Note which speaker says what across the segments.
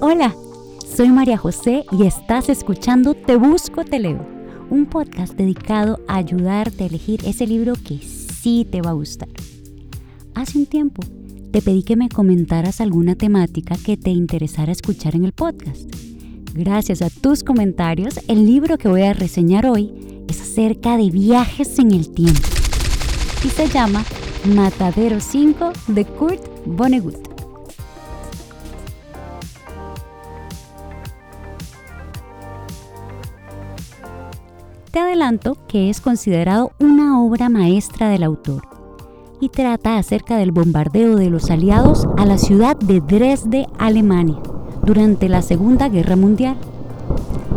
Speaker 1: Hola, soy María José y estás escuchando Te Busco, Te Leo, un podcast dedicado a ayudarte a elegir ese libro que sí te va a gustar. Hace un tiempo te pedí que me comentaras alguna temática que te interesara escuchar en el podcast. Gracias a tus comentarios, el libro que voy a reseñar hoy es acerca de viajes en el tiempo y se llama Matadero 5 de Kurt Vonnegut. Te adelanto que es considerado una obra maestra del autor y trata acerca del bombardeo de los aliados a la ciudad de Dresde, Alemania, durante la Segunda Guerra Mundial.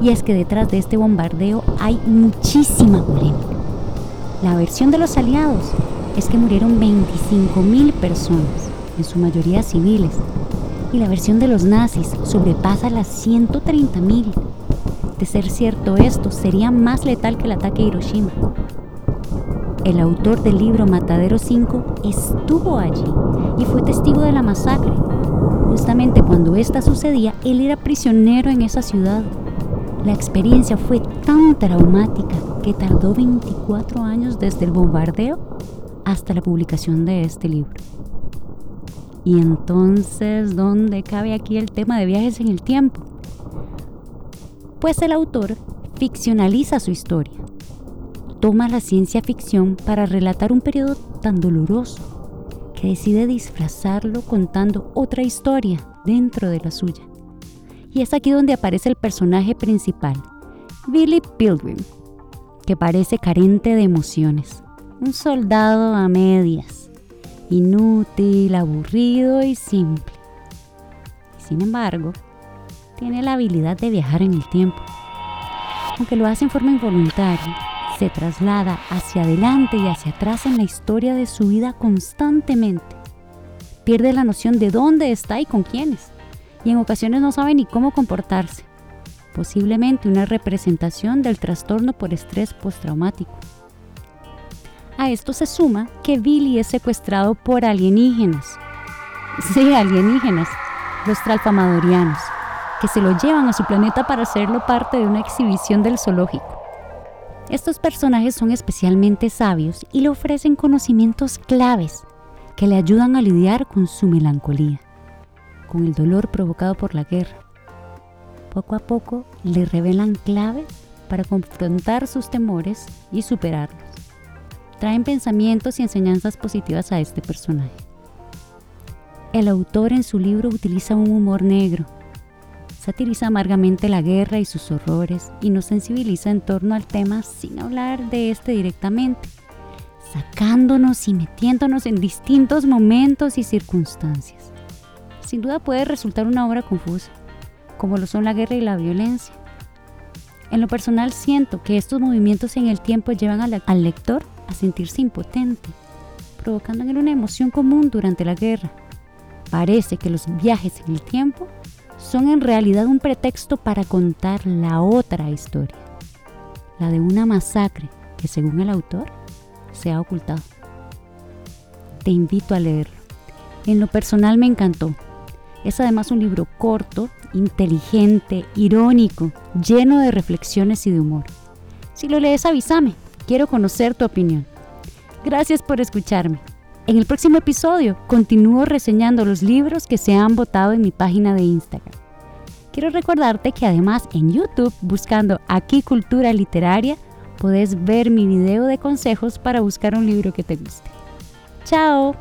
Speaker 1: Y es que detrás de este bombardeo hay muchísima polémica. La versión de los aliados es que murieron 25.000 personas, en su mayoría civiles, y la versión de los nazis sobrepasa las 130.000 de ser cierto esto, sería más letal que el ataque a Hiroshima. El autor del libro Matadero 5 estuvo allí y fue testigo de la masacre. Justamente cuando esta sucedía, él era prisionero en esa ciudad. La experiencia fue tan traumática que tardó 24 años desde el bombardeo hasta la publicación de este libro. Y entonces, ¿dónde cabe aquí el tema de viajes en el tiempo? Pues el autor ficcionaliza su historia. Toma la ciencia ficción para relatar un periodo tan doloroso que decide disfrazarlo contando otra historia dentro de la suya. Y es aquí donde aparece el personaje principal, Billy Pilgrim, que parece carente de emociones, un soldado a medias, inútil, aburrido y simple. Sin embargo, tiene la habilidad de viajar en el tiempo. Aunque lo hace en forma involuntaria, se traslada hacia adelante y hacia atrás en la historia de su vida constantemente. Pierde la noción de dónde está y con quiénes, y en ocasiones no sabe ni cómo comportarse. Posiblemente una representación del trastorno por estrés postraumático. A esto se suma que Billy es secuestrado por alienígenas. Sí, alienígenas, los tralfamadorianos que se lo llevan a su planeta para hacerlo parte de una exhibición del zoológico. Estos personajes son especialmente sabios y le ofrecen conocimientos claves que le ayudan a lidiar con su melancolía, con el dolor provocado por la guerra. Poco a poco le revelan claves para confrontar sus temores y superarlos. Traen pensamientos y enseñanzas positivas a este personaje. El autor en su libro utiliza un humor negro satiriza amargamente la guerra y sus horrores y nos sensibiliza en torno al tema sin hablar de este directamente, sacándonos y metiéndonos en distintos momentos y circunstancias. Sin duda puede resultar una obra confusa, como lo son la guerra y la violencia. En lo personal siento que estos movimientos en el tiempo llevan al lector a sentirse impotente, provocando en él una emoción común durante la guerra. Parece que los viajes en el tiempo son en realidad un pretexto para contar la otra historia, la de una masacre que según el autor se ha ocultado. Te invito a leerlo. En lo personal me encantó. Es además un libro corto, inteligente, irónico, lleno de reflexiones y de humor. Si lo lees, avísame. Quiero conocer tu opinión. Gracias por escucharme. En el próximo episodio continúo reseñando los libros que se han votado en mi página de Instagram. Quiero recordarte que además en YouTube, buscando aquí cultura literaria, puedes ver mi video de consejos para buscar un libro que te guste. ¡Chao!